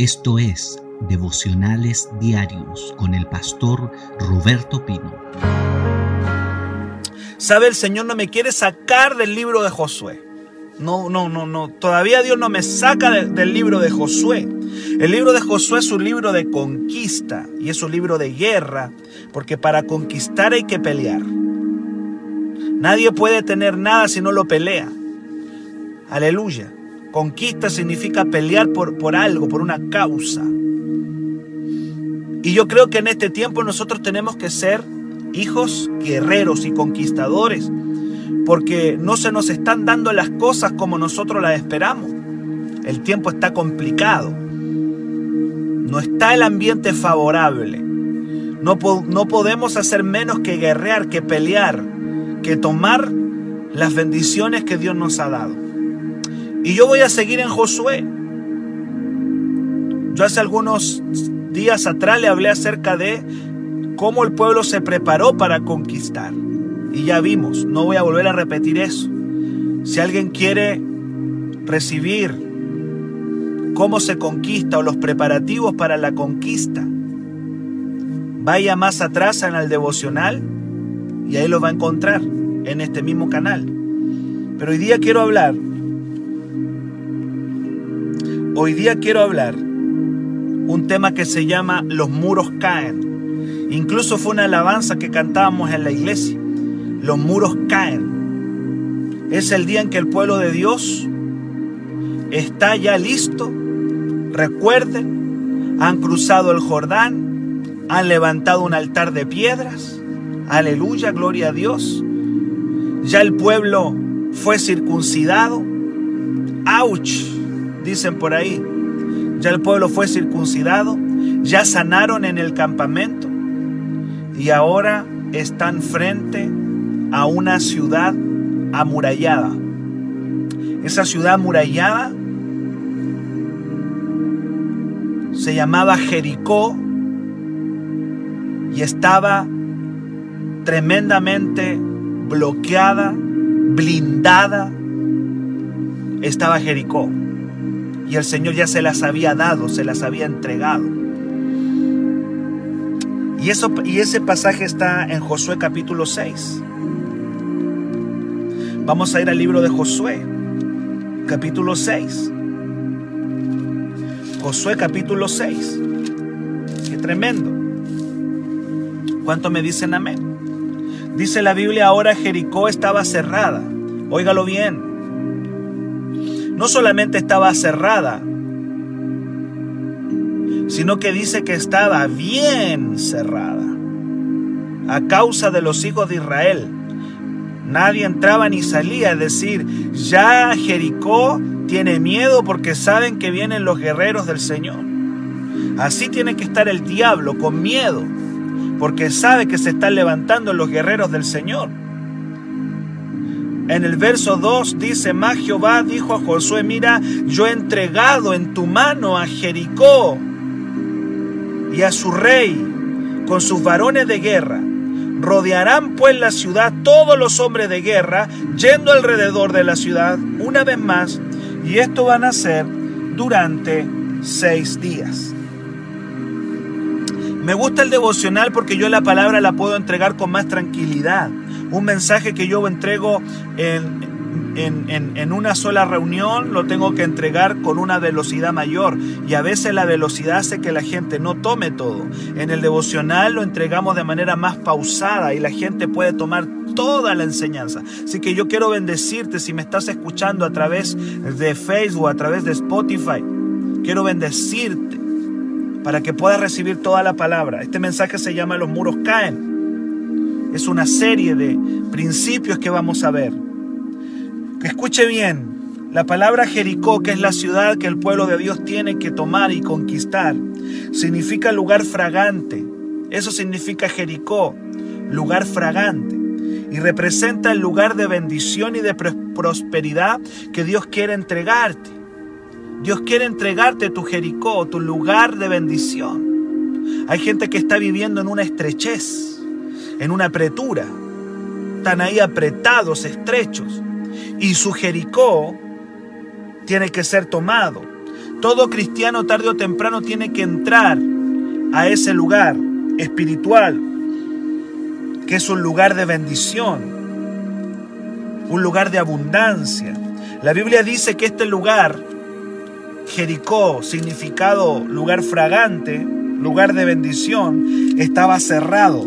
Esto es Devocionales Diarios con el pastor Roberto Pino. ¿Sabe? El Señor no me quiere sacar del libro de Josué. No, no, no, no. Todavía Dios no me saca del libro de Josué. El libro de Josué es un libro de conquista y es un libro de guerra, porque para conquistar hay que pelear. Nadie puede tener nada si no lo pelea. Aleluya. Conquista significa pelear por, por algo, por una causa. Y yo creo que en este tiempo nosotros tenemos que ser hijos guerreros y conquistadores, porque no se nos están dando las cosas como nosotros las esperamos. El tiempo está complicado. No está el ambiente favorable. No, no podemos hacer menos que guerrear, que pelear, que tomar las bendiciones que Dios nos ha dado. Y yo voy a seguir en Josué. Yo hace algunos días atrás le hablé acerca de cómo el pueblo se preparó para conquistar. Y ya vimos, no voy a volver a repetir eso. Si alguien quiere recibir cómo se conquista o los preparativos para la conquista, vaya más atrás en el devocional y ahí lo va a encontrar en este mismo canal. Pero hoy día quiero hablar Hoy día quiero hablar un tema que se llama Los muros caen. Incluso fue una alabanza que cantábamos en la iglesia. Los muros caen. Es el día en que el pueblo de Dios está ya listo. Recuerden, han cruzado el Jordán, han levantado un altar de piedras. Aleluya, gloria a Dios. Ya el pueblo fue circuncidado. ¡Auch! Dicen por ahí. Ya el pueblo fue circuncidado, ya sanaron en el campamento y ahora están frente a una ciudad amurallada. Esa ciudad amurallada se llamaba Jericó y estaba tremendamente bloqueada, blindada. Estaba Jericó y el Señor ya se las había dado, se las había entregado. Y, eso, y ese pasaje está en Josué capítulo 6. Vamos a ir al libro de Josué, capítulo 6. Josué capítulo 6. Qué tremendo. ¿Cuánto me dicen amén? Dice la Biblia ahora Jericó estaba cerrada. Óigalo bien no solamente estaba cerrada, sino que dice que estaba bien cerrada a causa de los hijos de Israel. Nadie entraba ni salía, es decir, ya Jericó tiene miedo porque saben que vienen los guerreros del Señor. Así tiene que estar el diablo con miedo, porque sabe que se están levantando los guerreros del Señor. En el verso 2 dice, Más Jehová dijo a Josué, mira, yo he entregado en tu mano a Jericó y a su rey con sus varones de guerra. Rodearán pues la ciudad todos los hombres de guerra, yendo alrededor de la ciudad una vez más, y esto van a ser durante seis días. Me gusta el devocional porque yo la palabra la puedo entregar con más tranquilidad. Un mensaje que yo entrego en, en, una sola reunión lo tengo que entregar con una velocidad mayor y a veces la velocidad hace que la gente no tome todo. En el devocional lo entregamos de manera más pausada y la gente puede tomar toda la enseñanza. Así que yo quiero bendecirte si me estás escuchando a través de Facebook, a través de Spotify. Quiero bendecirte para que puedas recibir toda la palabra. Este mensaje se llama Los muros caen. Es una serie de principios que vamos a ver. Escuche bien, la palabra Jericó, que es la ciudad que el pueblo de Dios tiene que tomar y conquistar, significa lugar fragante. Eso significa Jericó, lugar fragante. Y representa el lugar de bendición y de prosperidad que Dios quiere entregarte. Dios quiere entregarte tu Jericó, tu lugar de bendición. Hay gente que está viviendo en una estrechez en una apretura. Están ahí apretados, estrechos. Y su Jericó tiene que ser tomado. Todo cristiano tarde o temprano tiene que entrar a ese lugar espiritual, que es un lugar de bendición, un lugar de abundancia. La Biblia dice que este lugar, Jericó, significado lugar fragante, lugar de bendición, estaba cerrado,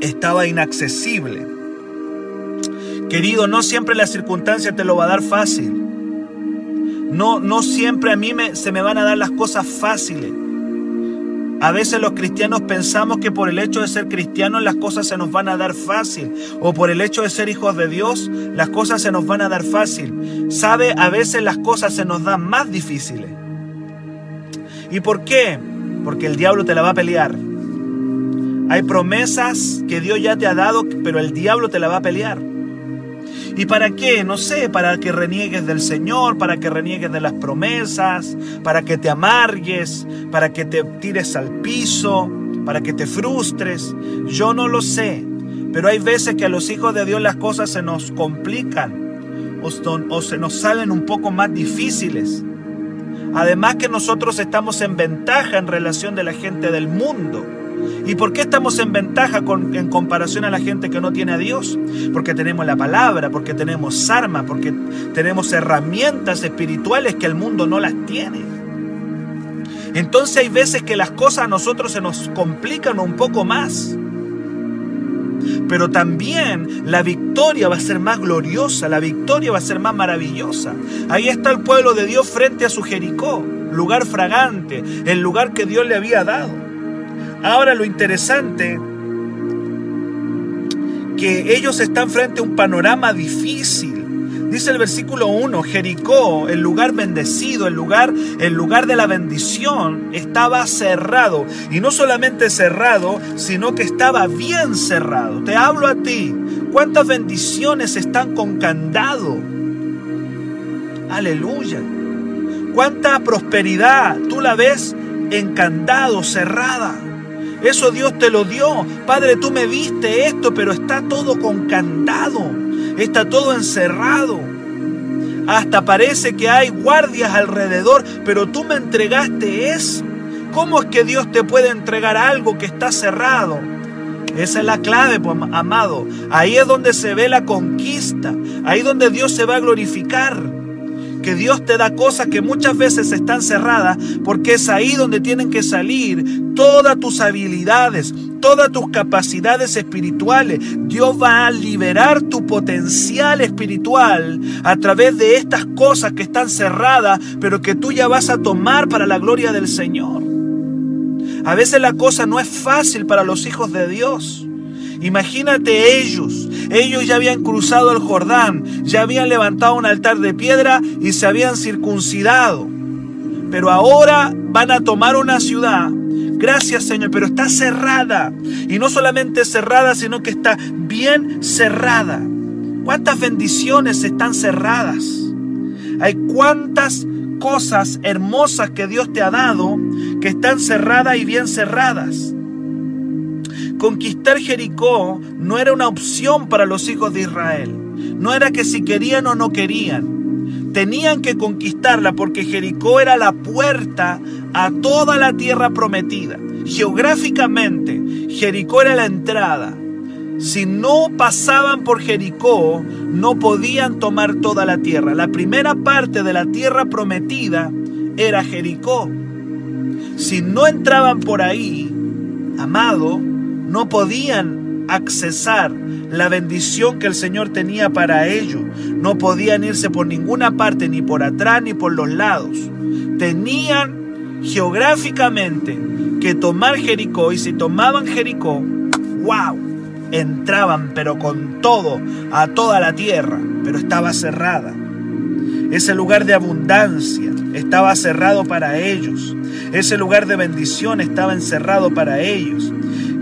estaba inaccesible. Querido, no siempre la circunstancia te lo va a dar fácil. No, no siempre a mí me, se me van a dar las cosas fáciles. A veces los cristianos pensamos que por el hecho de ser cristianos las cosas se nos van a dar fácil. O por el hecho de ser hijos de Dios las cosas se nos van a dar fácil. ¿Sabe? A veces las cosas se nos dan más difíciles. ¿Y por qué? Porque el diablo te la va a pelear. Hay promesas que Dios ya te ha dado, pero el diablo te la va a pelear. ¿Y para qué? No sé, para que reniegues del Señor, para que reniegues de las promesas, para que te amargues, para que te tires al piso, para que te frustres. Yo no lo sé, pero hay veces que a los hijos de Dios las cosas se nos complican o, se nos salen un poco más difíciles. Además que nosotros estamos en ventaja en relación de la gente del mundo. ¿Y por qué estamos en ventaja en comparación a la gente que no tiene a Dios? Porque tenemos la palabra, porque tenemos armas, porque tenemos herramientas espirituales que el mundo no las tiene. Entonces hay veces que las cosas a nosotros se nos complican un poco más. Pero también la victoria va a ser más gloriosa, la victoria va a ser más maravillosa. Ahí está el pueblo de Dios frente a su Jericó, lugar fragante, el lugar que Dios le había dado. Ahora lo interesante que ellos están frente a un panorama difícil. Dice el versículo 1, Jericó, el lugar bendecido, el lugar, el lugar de la bendición, estaba cerrado. Y no solamente cerrado, sino que estaba bien cerrado. Te hablo a ti. ¿Cuántas bendiciones están con candado? Aleluya. ¿Cuánta prosperidad tú la ves en candado, cerrada? Eso Dios te lo dio. Padre, tú me viste esto, pero está todo con candado. Está todo encerrado. Hasta parece que hay guardias alrededor, pero tú me entregaste eso. ¿Cómo es que Dios te puede entregar algo que está cerrado? Esa es la clave, pues, amado. Ahí es donde se ve la conquista. Ahí es donde Dios se va a glorificar que Dios te da cosas que muchas veces están cerradas porque es ahí donde tienen que salir todas tus habilidades, todas tus capacidades espirituales. Dios va a liberar tu potencial espiritual a través de estas cosas que están cerradas, pero que tú ya vas a tomar para la gloria del Señor. A veces la cosa no es fácil para los hijos de Dios. Imagínate ellos, ellos ya habían cruzado el Jordán, ya habían levantado un altar de piedra y se habían circuncidado. Pero ahora van a tomar una ciudad. Gracias Señor, pero está cerrada. Y no solamente cerrada, sino que está bien cerrada. ¿Cuántas bendiciones están cerradas? Hay cuántas cosas hermosas que Dios te ha dado que están cerradas y bien cerradas. Conquistar Jericó no era una opción para los hijos de Israel. No era que si querían o no querían. Tenían que conquistarla porque Jericó era la puerta a toda la tierra prometida. Geográficamente, Jericó era la entrada. Si no pasaban por Jericó, no podían tomar toda la tierra. La primera parte de la tierra prometida era Jericó. Si no entraban por ahí, amado, no podían accesar la bendición que el Señor tenía para ellos. No podían irse por ninguna parte, ni por atrás, ni por los lados. Tenían geográficamente que tomar Jericó y si tomaban Jericó, wow, entraban pero con todo a toda la tierra, pero estaba cerrada. Ese lugar de abundancia estaba cerrado para ellos. Ese lugar de bendición estaba encerrado para ellos.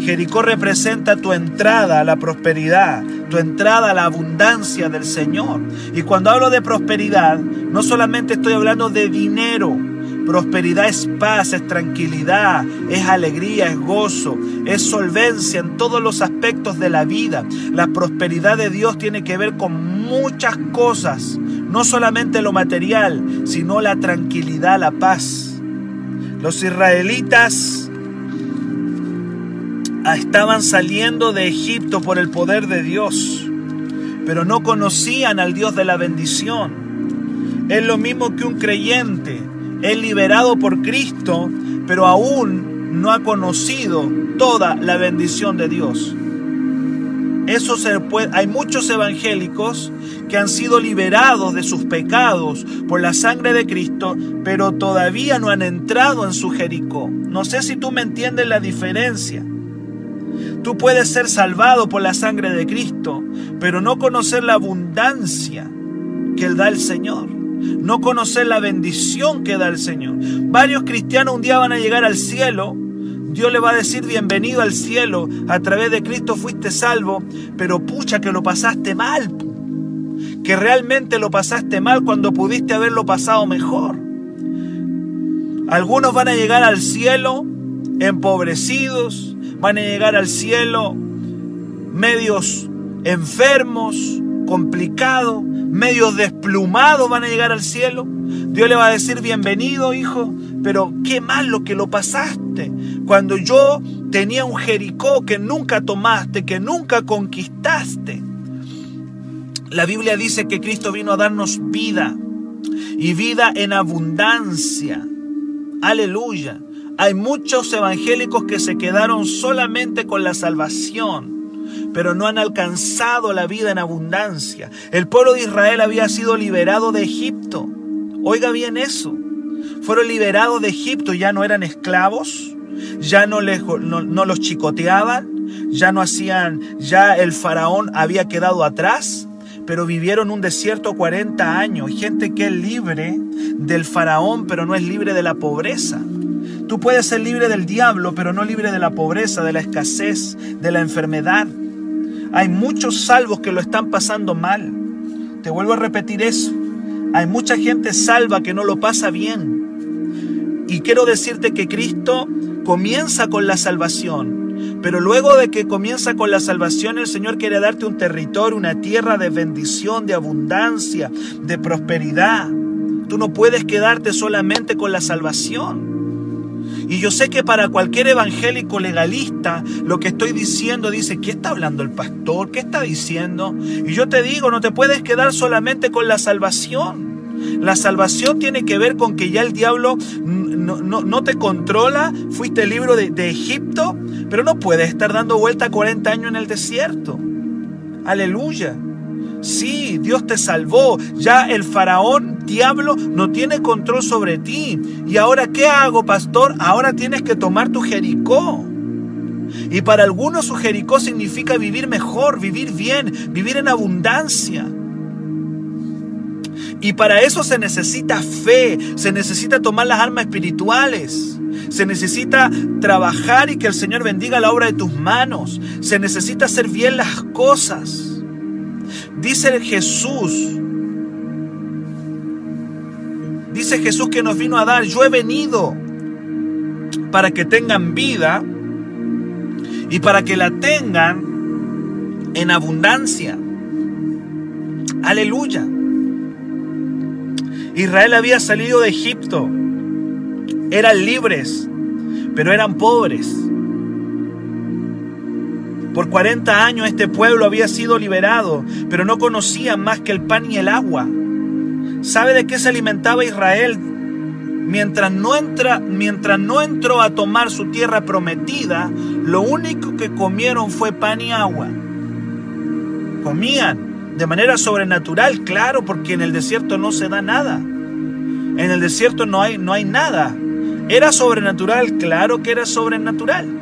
Jericó representa tu entrada a la prosperidad, tu entrada a la abundancia del Señor. Y cuando hablo de prosperidad, no solamente estoy hablando de dinero. Prosperidad es paz, es tranquilidad, es alegría, es gozo, es solvencia en todos los aspectos de la vida. La prosperidad de Dios tiene que ver con muchas cosas, no solamente lo material, sino la tranquilidad, la paz. Los israelitas estaban saliendo de Egipto por el poder de Dios, pero no conocían al Dios de la bendición. Es lo mismo que un creyente, es liberado por Cristo, pero aún no ha conocido toda la bendición de Dios. Eso hay muchos evangélicos que han sido liberados de sus pecados por la sangre de Cristo, pero todavía no han entrado en su Jericó. No sé si tú me entiendes la diferencia. Tú puedes ser salvado por la sangre de Cristo, pero no conocer la abundancia que da el Señor. No conocer la bendición que da el Señor. Varios cristianos un día van a llegar al cielo. Dios le va a decir bienvenido al cielo. A través de Cristo fuiste salvo. Pero pucha que lo pasaste mal. Que realmente lo pasaste mal cuando pudiste haberlo pasado mejor. Algunos van a llegar al cielo empobrecidos, van a llegar al cielo medios enfermos, complicados, medios desplumados van a llegar al cielo. Dios le va a decir, bienvenido hijo, pero qué mal lo que lo pasaste. Cuando yo tenía un Jericó que nunca tomaste, que nunca conquistaste. La Biblia dice que Cristo vino a darnos vida y vida en abundancia. Aleluya. Hay muchos evangélicos que se quedaron solamente con la salvación, pero no han alcanzado la vida en abundancia. El pueblo de Israel había sido liberado de Egipto. Oiga bien eso. Fueron liberados de Egipto, ya no eran esclavos, ya no, los chicoteaban, ya no hacían, ya el faraón había quedado atrás, pero vivieron un desierto 40 años. Gente que es libre del faraón, pero no es libre de la pobreza. Tú puedes ser libre del diablo, pero no libre de la pobreza, de la escasez, de la enfermedad. Hay muchos salvos que lo están pasando mal. Te vuelvo a repetir eso. Hay mucha gente salva que no lo pasa bien. Y quiero decirte que Cristo comienza con la salvación. Pero luego de que comienza con la salvación, el Señor quiere darte un territorio, una tierra de bendición, de abundancia, de prosperidad. Tú no puedes quedarte solamente con la salvación. Y yo sé que para cualquier evangélico legalista lo que estoy diciendo dice, ¿qué está hablando el pastor? ¿Qué está diciendo? Y yo te digo, no te puedes quedar solamente con la salvación. La salvación tiene que ver con que ya el diablo no, te controla, fuiste libre de, de Egipto, pero no puedes estar dando vuelta 40 años en el desierto. Aleluya. Sí, Dios te salvó. Ya el faraón, diablo, no tiene control sobre ti. ¿Y ahora qué hago, pastor? Ahora tienes que tomar tu Jericó. Y para algunos su Jericó significa vivir mejor, vivir bien, vivir en abundancia. Y para eso se necesita fe, se necesita tomar las armas espirituales. Se necesita trabajar y que el Señor bendiga la obra de tus manos. Se necesita hacer bien las cosas. Dice Jesús, dice Jesús que nos vino a dar, yo he venido para que tengan vida y para que la tengan en abundancia. Aleluya. Israel había salido de Egipto, eran libres, pero eran pobres. Por 40 años este pueblo había sido liberado, pero no conocían más que el pan y el agua. ¿Sabe de qué se alimentaba Israel? Mientras no, entra, mientras no entró a tomar su tierra prometida, lo único que comieron fue pan y agua. Comían de manera sobrenatural, claro, porque en el desierto no se da nada. En el desierto no hay, no hay nada. ¿Era sobrenatural? Claro que era sobrenatural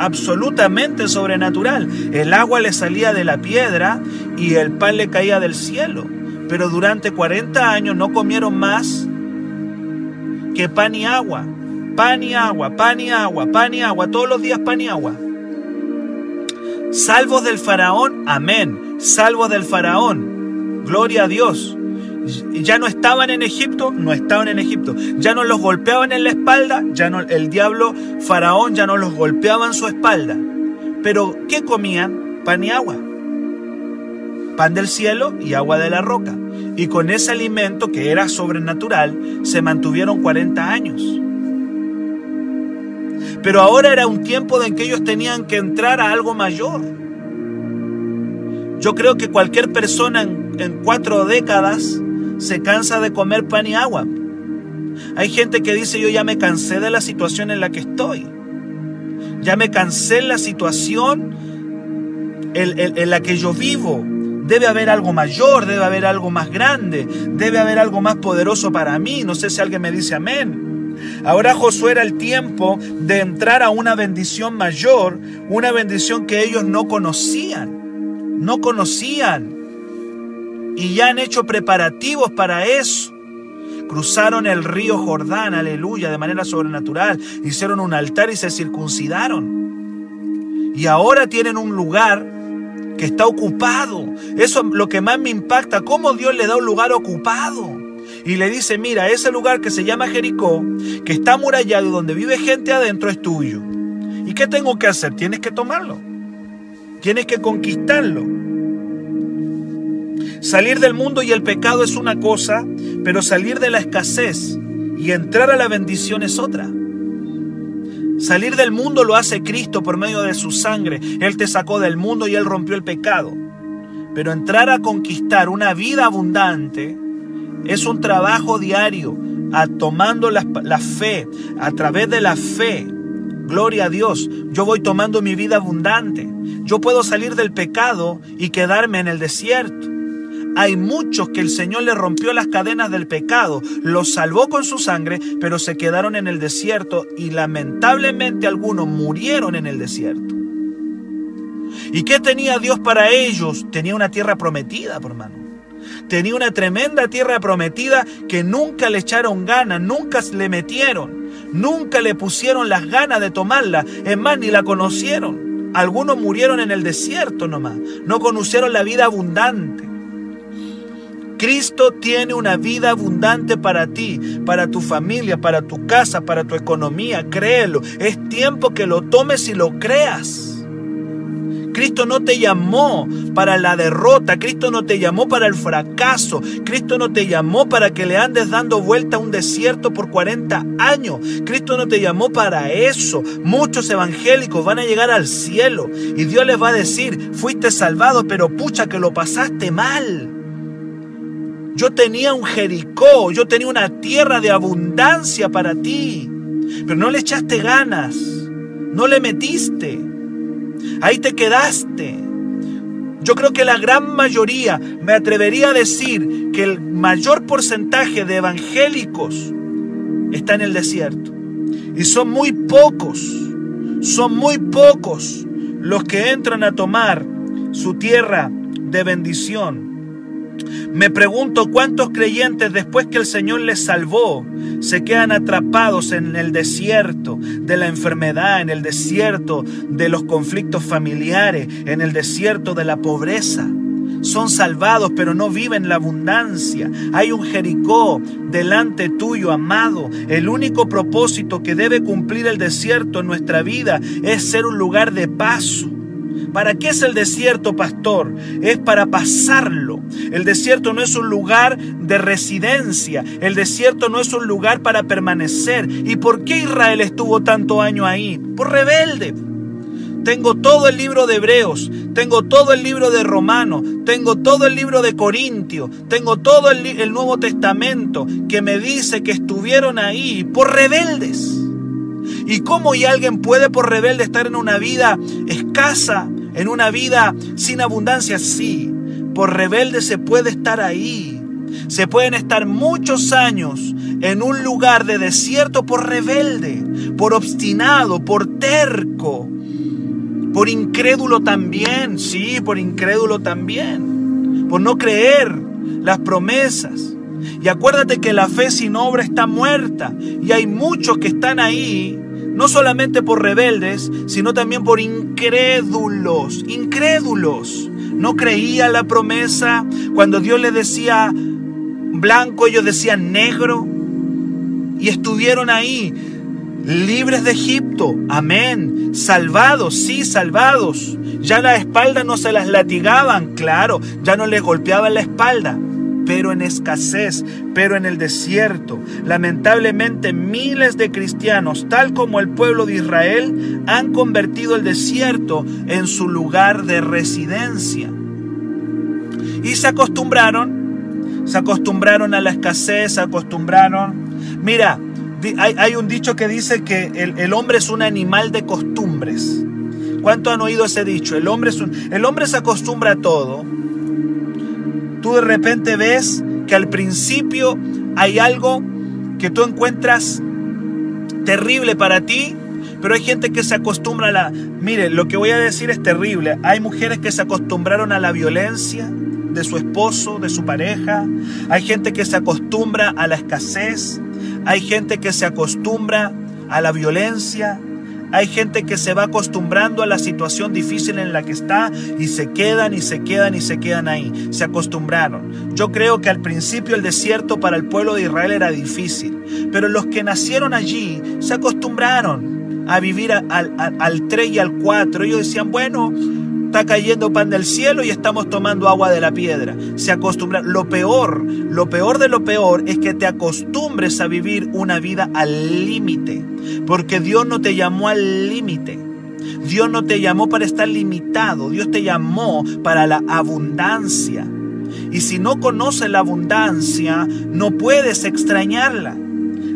absolutamente sobrenatural. El agua le salía de la piedra y el pan le caía del cielo. Pero durante 40 años no comieron más que pan y agua. Pan y agua, pan y agua, pan y agua, todos los días pan y agua. Salvos del faraón, amén. Salvos del faraón, gloria a Dios ya no estaban en Egipto, no estaban en Egipto. Ya no los golpeaban en la espalda, ya no el diablo faraón ya no los golpeaba en su espalda. Pero ¿qué comían? Pan y agua. Pan del cielo y agua de la roca. y con ese alimento que era sobrenatural se mantuvieron 40 años. Pero ahora era un tiempo en que ellos tenían que entrar a algo mayor. Yo creo que cualquier persona en, en cuatro décadas se cansa de comer pan y agua. Hay gente que dice yo ya me cansé de la situación en la que estoy. Ya me cansé de la situación en, la que yo vivo. Debe haber algo mayor, debe haber algo más grande, debe haber algo más poderoso para mí. No sé si alguien me dice amén. Ahora Josué era el tiempo de entrar a una bendición mayor, una bendición que ellos no conocían, no conocían. Y ya han hecho preparativos para eso. Cruzaron el río Jordán, aleluya, de manera sobrenatural. Hicieron un altar y se circuncidaron. Y ahora tienen un lugar que está ocupado. Eso es lo que más me impacta, cómo Dios le da un lugar ocupado. Y le dice, mira, ese lugar que se llama Jericó, que está amurallado y donde vive gente adentro, es tuyo. ¿Y qué tengo que hacer? Tienes que tomarlo. Tienes que conquistarlo. Salir del mundo y el pecado es una cosa, pero salir de la escasez y entrar a la bendición es otra. Salir del mundo lo hace Cristo por medio de su sangre. Él te sacó del mundo y Él rompió el pecado. Pero entrar a conquistar una vida abundante es un trabajo diario, a tomando la, la fe, a través de la fe. Gloria a Dios, yo voy tomando mi vida abundante. Yo puedo salir del pecado y quedarme en el desierto. Hay muchos que el Señor le rompió las cadenas del pecado, los salvó con su sangre, pero se quedaron en el desierto y lamentablemente algunos murieron en el desierto. ¿Y qué tenía Dios para ellos? Tenía una tierra prometida, hermano. Tenía una tremenda tierra prometida que nunca le echaron ganas, nunca le metieron, nunca le pusieron las ganas de tomarla, es más, ni la conocieron. Algunos murieron en el desierto nomás, no conocieron la vida abundante. Cristo tiene una vida abundante para ti, para tu familia, para tu casa, para tu economía. Créelo. Es tiempo que lo tomes y lo creas. Cristo no te llamó para la derrota, Cristo no te llamó para el fracaso, Cristo no te llamó para que le andes dando vuelta a un desierto por 40 años, Cristo no te llamó para eso. Muchos evangélicos van a llegar al cielo y Dios les va a decir, fuiste salvado, pero pucha que lo pasaste mal. Yo tenía un Jericó, yo tenía una tierra de abundancia para ti, pero no le echaste ganas, no le metiste, ahí te quedaste. Yo creo que la gran mayoría, me atrevería a decir que el mayor porcentaje de evangélicos está en el desierto. Y son muy pocos, son muy pocos los que entran a tomar su tierra de bendición. Me pregunto cuántos creyentes después que el Señor les salvó se quedan atrapados en el desierto de la enfermedad, en el desierto de los conflictos familiares, en el desierto de la pobreza. Son salvados pero no viven la abundancia. Hay un Jericó delante tuyo, amado. El único propósito que debe cumplir el desierto en nuestra vida es ser un lugar de paso ¿Para qué es el desierto, pastor? Es para pasarlo. El desierto no es un lugar de residencia. El desierto no es un lugar para permanecer. ¿Y por qué Israel estuvo tanto año ahí? Por rebelde. Tengo todo el libro de Hebreos, tengo todo el libro de Romanos, tengo todo el libro de Corintio, tengo todo el, el Nuevo Testamento que me dice que estuvieron ahí por rebeldes. ¿Y cómo y alguien puede por rebelde estar en una vida escasa, en una vida sin abundancia? Sí, por rebelde se puede estar ahí. Se pueden estar muchos años en un lugar de desierto por rebelde, por obstinado, por terco, por incrédulo también, sí, por incrédulo también, por no creer las promesas. Y acuérdate que la fe sin obra está muerta. Y hay muchos que están ahí no solamente por rebeldes, sino también por incrédulos, incrédulos. No creían la promesa. Cuando Dios les decía blanco, ellos decían negro. Y estuvieron ahí, libres de Egipto. Amén. Salvados, sí, salvados. Ya la espalda no se las latigaban, claro, ya no les golpeaban la espalda pero en escasez, pero en el desierto. Lamentablemente miles de cristianos, tal como el pueblo de Israel, han convertido el desierto en su lugar de residencia. Y se acostumbraron, se acostumbraron a la escasez, se acostumbraron. Mira, hay, un dicho que dice que el, hombre es un animal de costumbres. ¿Cuánto han oído ese dicho? El hombre, es un, el hombre se acostumbra a todo. Tú de repente ves que al principio hay algo que tú encuentras terrible para ti, pero hay gente que se acostumbra a la... Mire, lo que voy a decir es terrible. Hay mujeres que se acostumbraron a la violencia de su esposo, de su pareja. Hay gente que se acostumbra a la escasez. Hay gente que se acostumbra a la violencia. Hay gente que se va acostumbrando a la situación difícil en la que está y se quedan y se quedan y se quedan ahí. Se acostumbraron. Yo creo que al principio el desierto para el pueblo de Israel era difícil, pero los que nacieron allí se acostumbraron a vivir al, al 3 y al 4. Ellos decían, bueno, Está cayendo pan del cielo y estamos tomando agua de la piedra. Se acostumbra. Lo peor, lo peor de lo peor es que te acostumbres a vivir una vida al límite. Porque Dios no te llamó al límite. Dios no te llamó para estar limitado. Dios te llamó para la abundancia. Y si no conoces la abundancia, no puedes extrañarla.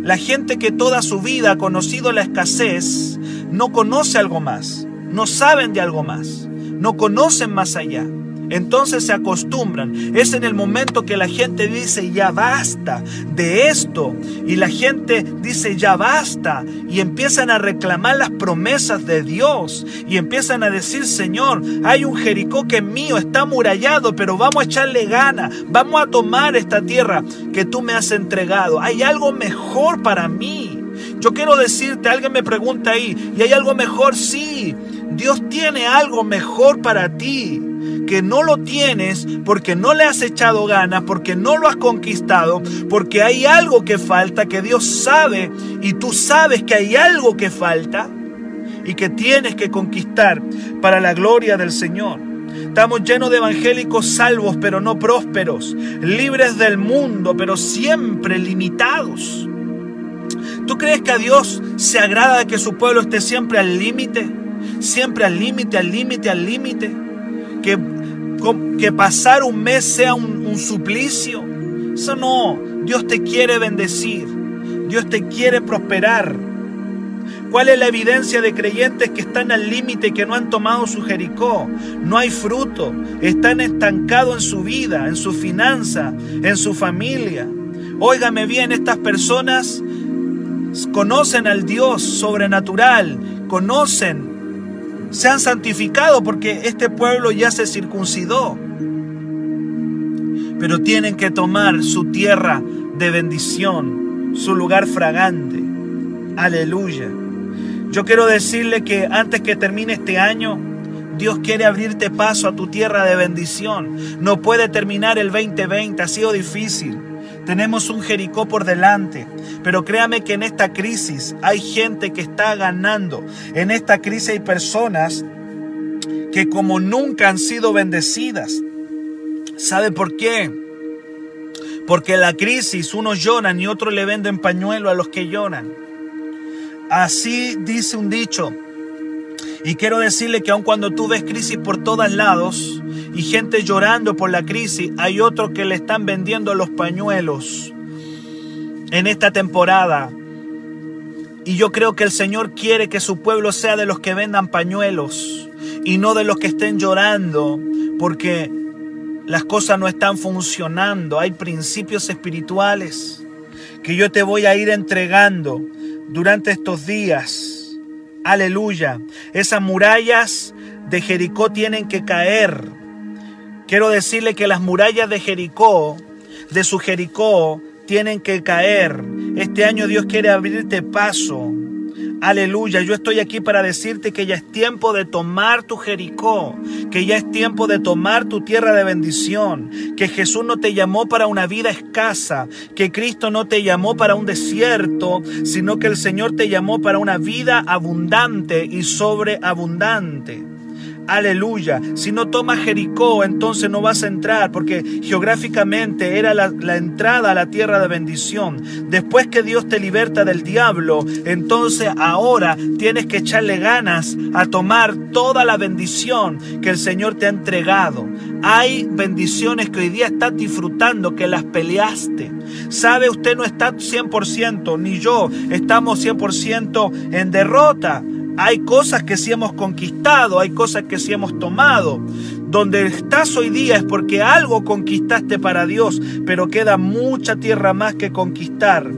La gente que toda su vida ha conocido la escasez, no conoce algo más, no saben de algo más no conocen más allá. Entonces se acostumbran. Es en el momento que la gente dice, ya basta de esto. Y la gente dice, ya basta. Y empiezan a reclamar las promesas de Dios. Y empiezan a decir, Señor, hay un Jericó que es mío, está amurallado, pero vamos a echarle gana. Vamos a tomar esta tierra que tú me has entregado. Hay algo mejor para mí. Yo quiero decirte, alguien me pregunta ahí, ¿y hay algo mejor? Sí, Dios tiene algo mejor para ti que no lo tienes porque no le has echado ganas, porque no lo has conquistado, porque hay algo que falta, que Dios sabe y tú sabes que hay algo que falta y que tienes que conquistar para la gloria del Señor. Estamos llenos de evangélicos salvos pero no prósperos, libres del mundo pero siempre limitados. ¿Tú crees que a Dios se agrada que su pueblo esté siempre al límite? Siempre al límite, al límite, al límite. Que, que pasar un mes sea un, un suplicio. Eso no. Dios te quiere bendecir. Dios te quiere prosperar. ¿Cuál es la evidencia de creyentes que están al límite, que no han tomado su Jericó? No hay fruto, están estancados en su vida, en su finanza, en su familia. Óigame bien, estas personas conocen al Dios sobrenatural, conocen, se han santificado porque este pueblo ya se circuncidó. Pero tienen que tomar su tierra de bendición, su lugar fragante. Aleluya. Yo quiero decirle que antes que termine este año, Dios quiere abrirte paso a tu tierra de bendición. No puede terminar el 2020, ha sido difícil. Tenemos un Jericó por delante, pero créame que en esta crisis hay gente que está ganando. En esta crisis hay personas que como nunca han sido bendecidas. ¿Sabe por qué? Porque en la crisis unos lloran y otros le venden pañuelo a los que lloran. Así dice un dicho. Y quiero decirle que aun cuando tú ves crisis por todos lados, y gente llorando por la crisis, hay otros que le están vendiendo los pañuelos en esta temporada. Y yo creo que el Señor quiere que su pueblo sea de los que vendan pañuelos y no de los que estén llorando porque las cosas no están funcionando. Hay principios espirituales que yo te voy a ir entregando durante estos días. Aleluya. Esas murallas de Jericó tienen que caer Quiero decirle que las murallas de Jericó, de su Jericó, tienen que caer. Este año Dios quiere abrirte paso. Aleluya, yo estoy aquí para decirte que ya es tiempo de tomar tu Jericó, que ya es tiempo de tomar tu tierra de bendición, que Jesús no te llamó para una vida escasa, que Cristo no te llamó para un desierto, sino que el Señor te llamó para una vida abundante y sobreabundante. Aleluya. Si no tomas Jericó, entonces no vas a entrar, porque geográficamente era la, entrada a la tierra de bendición. Después que Dios te liberta del diablo, entonces ahora tienes que echarle ganas a tomar toda la bendición que el Señor te ha entregado. Hay bendiciones que hoy día estás disfrutando, que las peleaste. Sabe, usted no está 100%, ni yo estamos 100% en derrota. Hay cosas que sí hemos conquistado, hay cosas que sí hemos tomado. Donde estás hoy día es porque algo conquistaste para Dios, pero queda mucha tierra más que conquistar.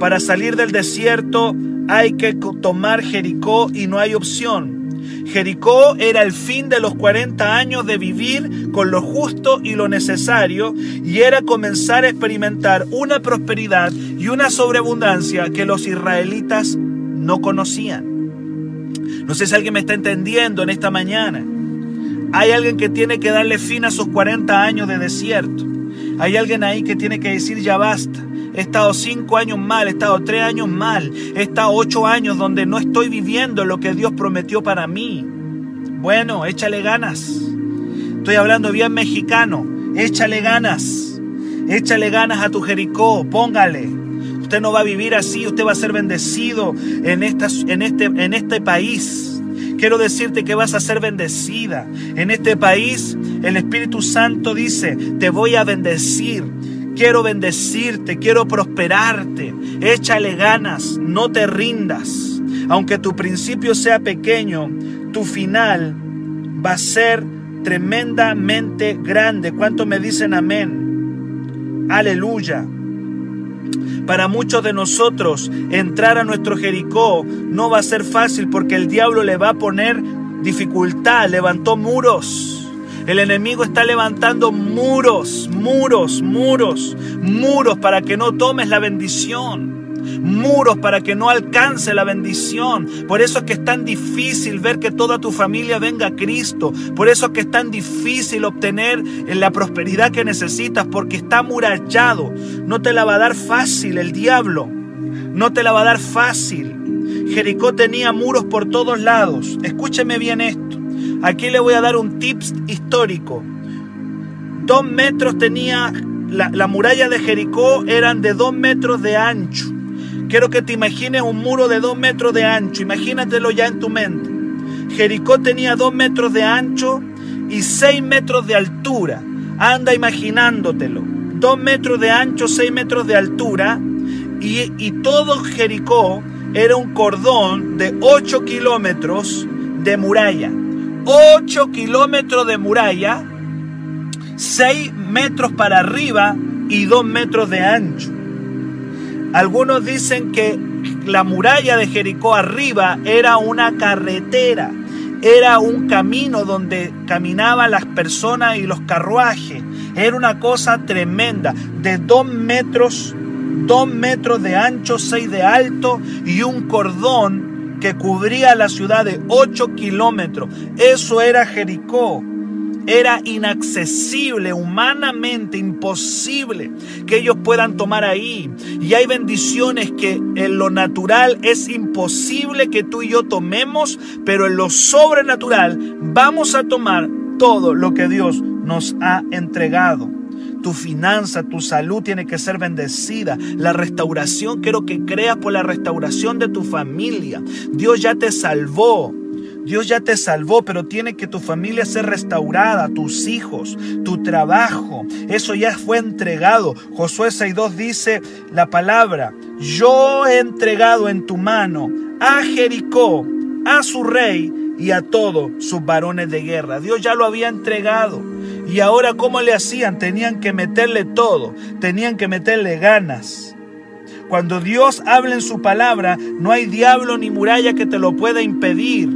Para salir del desierto hay que tomar Jericó y no hay opción. Jericó era el fin de los 40 años de vivir con lo justo y lo necesario y era comenzar a experimentar una prosperidad y una sobreabundancia que los israelitas no conocían. No sé si alguien me está entendiendo en esta mañana. Hay alguien que tiene que darle fin a sus 40 años de desierto. Hay alguien ahí que tiene que decir ya basta. He estado cinco años mal, he estado tres años mal, he estado ocho años donde no estoy viviendo lo que Dios prometió para mí. Bueno, échale ganas. Estoy hablando bien mexicano. Échale ganas. Échale ganas a tu Jericó. Póngale. Usted no va a vivir así. Usted va a ser bendecido en, esta, en, este, en este país. Quiero decirte que vas a ser bendecida. En este país el Espíritu Santo dice, te voy a bendecir. Quiero bendecirte, quiero prosperarte. Échale ganas, no te rindas. Aunque tu principio sea pequeño, tu final va a ser tremendamente grande. ¿Cuánto me dicen amén? Aleluya. Para muchos de nosotros entrar a nuestro Jericó no va a ser fácil porque el diablo le va a poner dificultad, levantó muros. El enemigo está levantando muros, muros, muros, muros para que no tomes la bendición. Muros para que no alcance la bendición. Por eso es que es tan difícil ver que toda tu familia venga a Cristo. Por eso es que es tan difícil obtener la prosperidad que necesitas porque está amurallado. No te la va a dar fácil el diablo. No te la va a dar fácil. Jericó tenía muros por todos lados. Escúcheme bien esto. Aquí le voy a dar un tips histórico. Dos metros tenía la, la, muralla de Jericó, eran de dos metros de ancho. Quiero que te imagines un muro de dos metros de ancho. Imagínatelo ya en tu mente. Jericó tenía dos metros de ancho y seis metros de altura. Anda imaginándotelo. Dos metros de ancho, seis metros de altura. Y, y todo Jericó era un cordón de ocho kilómetros de muralla. 8 kilómetros de muralla, 6 metros para arriba y 2 metros de ancho. Algunos dicen que la muralla de Jericó arriba era una carretera, era un camino donde caminaban las personas y los carruajes. Era una cosa tremenda, de 2 metros, 2 metros de ancho, 6 de alto y un cordón que cubría la ciudad de 8 kilómetros. Eso era Jericó. Era inaccesible, humanamente imposible que ellos puedan tomar ahí. Y hay bendiciones que en lo natural es imposible que tú y yo tomemos, pero en lo sobrenatural vamos a tomar todo lo que Dios nos ha entregado tu finanza, tu salud tiene que ser bendecida. La restauración, quiero que creas por la restauración de tu familia. Dios ya te salvó. Dios ya te salvó, pero tiene que tu familia ser restaurada, tus hijos, tu trabajo. Eso ya fue entregado. Josué 6.2 dice la palabra, yo he entregado en tu mano a Jericó, a su rey y a todos sus varones de guerra. Dios ya lo había entregado. Y ahora, ¿cómo le hacían? Tenían que meterle todo, tenían que meterle ganas. Cuando Dios habla en su palabra, no hay diablo ni muralla que te lo pueda impedir.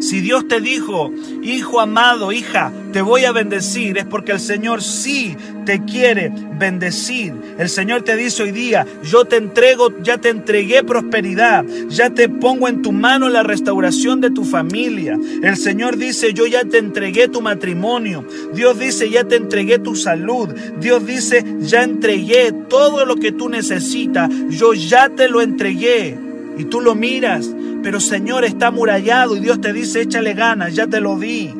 Si Dios te dijo, hijo amado, hija, te voy a bendecir, es porque el Señor sí te quiere bendecir. El Señor te dice hoy día, yo te entrego, ya te entregué prosperidad, ya te pongo en tu mano la restauración de tu familia. El Señor dice, yo ya te entregué tu matrimonio. Dios dice, ya te entregué tu salud. Dios dice, ya entregué todo lo que tú necesitas, yo ya te lo entregué. y tú lo miras, pero Señor está amurallado y Dios te dice, échale ganas, ya te lo di.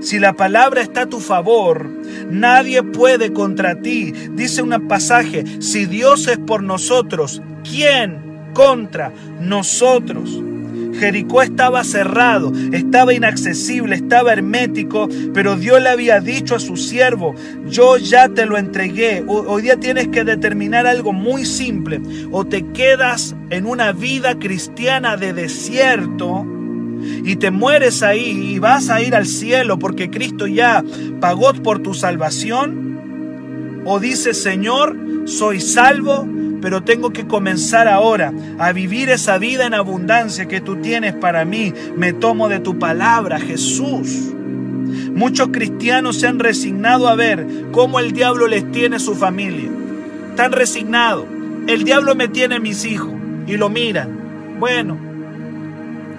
Si la palabra está a tu favor, nadie puede contra ti. Dice un pasaje, si Dios es por nosotros, ¿quién contra nosotros? Jericó estaba cerrado, estaba inaccesible, estaba hermético, pero Dios le había dicho a su siervo, yo ya te lo entregué. Hoy día tienes que determinar algo muy simple. O te quedas en una vida cristiana de desierto y te mueres ahí y vas a ir al cielo porque Cristo ya pagó por tu salvación. O dices, Señor, soy salvo, pero tengo que comenzar ahora a vivir esa vida en abundancia que tú tienes para mí. Me tomo de tu palabra, Jesús. Muchos cristianos se han resignado a ver cómo el diablo les tiene su familia. Están resignados. El diablo me tiene mis hijos y lo miran. Bueno,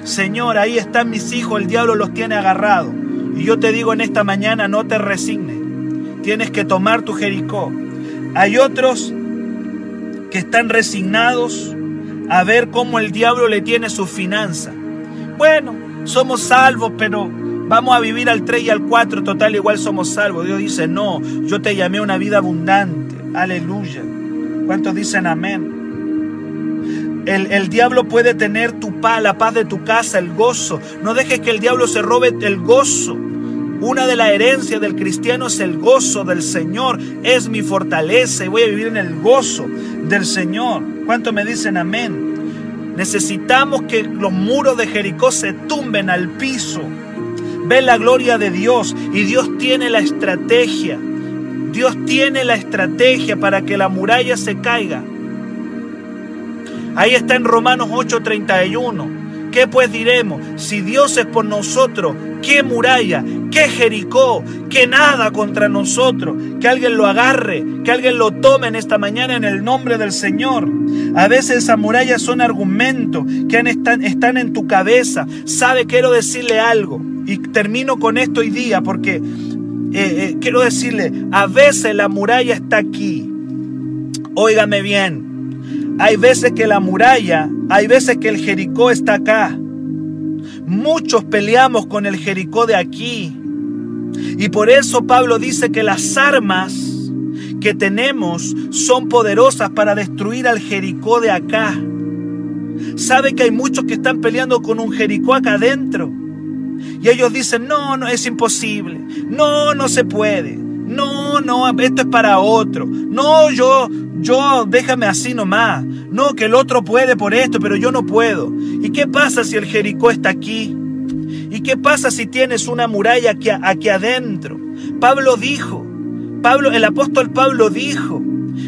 Señor, ahí están mis hijos, el diablo los tiene agarrados. Y yo te digo en esta mañana, no te resignes. Tienes que tomar tu Jericó. Hay otros que están resignados a ver cómo el diablo le tiene su finanza. Bueno, somos salvos, pero vamos a vivir al 3 y al 4, total igual somos salvos. Dios dice, no, yo te llamé a una vida abundante. Aleluya. ¿Cuántos dicen amén? El, el, diablo puede tener tu paz, la paz de tu casa, el gozo. No dejes que el diablo se robe el gozo. Una de las herencias del cristiano es el gozo del Señor. Es mi fortaleza y voy a vivir en el gozo del Señor. ¿Cuánto me dicen amén? Necesitamos que los muros de Jericó se tumben al piso. Ve la gloria de Dios y Dios tiene la estrategia. Dios tiene la estrategia para que la muralla se caiga. Ahí está en Romanos 8:31. ¿Qué pues diremos? Si Dios es por nosotros, ¿qué muralla? ¿Qué Jericó? ¿Qué nada contra nosotros? Que alguien lo agarre, que alguien lo tome en esta mañana en el nombre del Señor. A veces esas murallas son argumentos que están, están en tu cabeza. Sabe, quiero decirle algo. Y termino con esto hoy día porque eh, eh, quiero decirle, a veces la muralla está aquí. Óigame bien. Hay veces que la muralla, hay veces que el Jericó está acá. Muchos peleamos con el Jericó de aquí. Y por eso Pablo dice que las armas que tenemos son poderosas para destruir al Jericó de acá. Sabe que hay muchos que están peleando con un Jericó acá adentro. Y ellos dicen, no, no, es imposible. No, no se puede. No, no, esto es para otro. No, yo, yo, déjame así nomás. No, que el otro puede por esto, pero yo no puedo. ¿Y qué pasa si el Jericó está aquí? ¿Y qué pasa si tienes una muralla aquí, adentro? Pablo dijo, Pablo, el apóstol Pablo dijo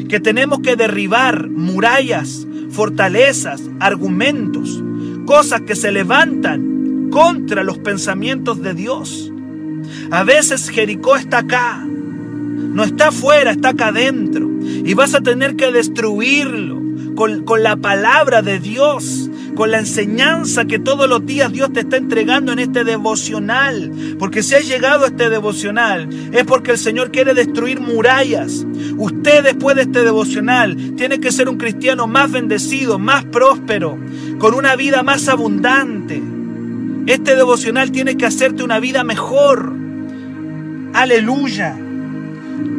que tenemos que derribar murallas, fortalezas, argumentos, cosas que se levantan contra los pensamientos de Dios. A veces Jericó está acá, no está afuera, está acá adentro. Y vas a tener que destruirlo con, con, la palabra de Dios, con la enseñanza que todos los días Dios te está entregando en este devocional. Porque si has llegado a este devocional es porque el Señor quiere destruir murallas. Usted después de este devocional tiene que ser un cristiano más bendecido, más próspero, con una vida más abundante. Este devocional tiene que hacerte una vida mejor. Aleluya.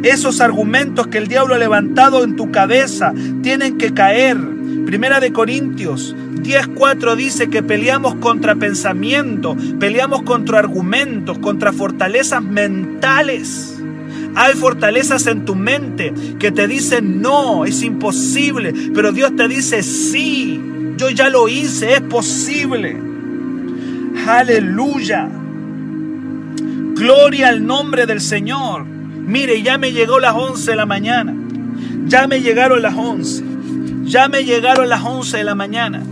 Esos argumentos que el diablo ha levantado en tu cabeza tienen que caer. Primera de Corintios 10.4 dice que peleamos contra pensamientos, peleamos contra argumentos, contra fortalezas mentales. Hay fortalezas en tu mente que te dicen no, es imposible, pero Dios te dice sí, yo ya lo hice, es posible. Aleluya. Gloria al nombre del Señor. Mire, ya me llegó las 11 de la mañana. Ya me llegaron las 11. Ya me llegaron las 11 de la mañana.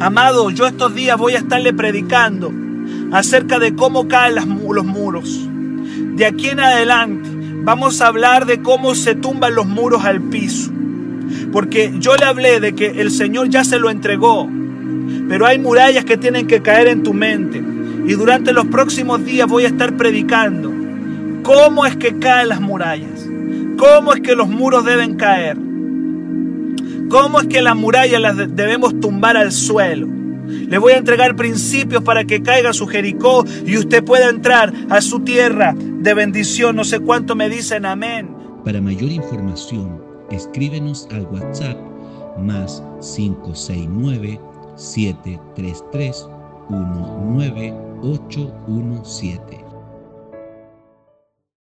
Amado, yo estos días voy a estarle predicando acerca de cómo caen los muros. De aquí en adelante vamos a hablar de cómo se tumban los muros al piso. Porque yo le hablé de que el Señor ya se lo entregó. Pero hay murallas que tienen que caer en tu mente. Y durante los próximos días voy a estar predicando cómo es que caen las murallas, cómo es que los muros deben caer, cómo es que las murallas las debemos tumbar al suelo. Le voy a entregar principios para que caiga su Jericó y usted pueda entrar a su tierra de bendición. No sé cuánto me dicen amén. Para mayor información, escríbenos al WhatsApp más 569 733 19817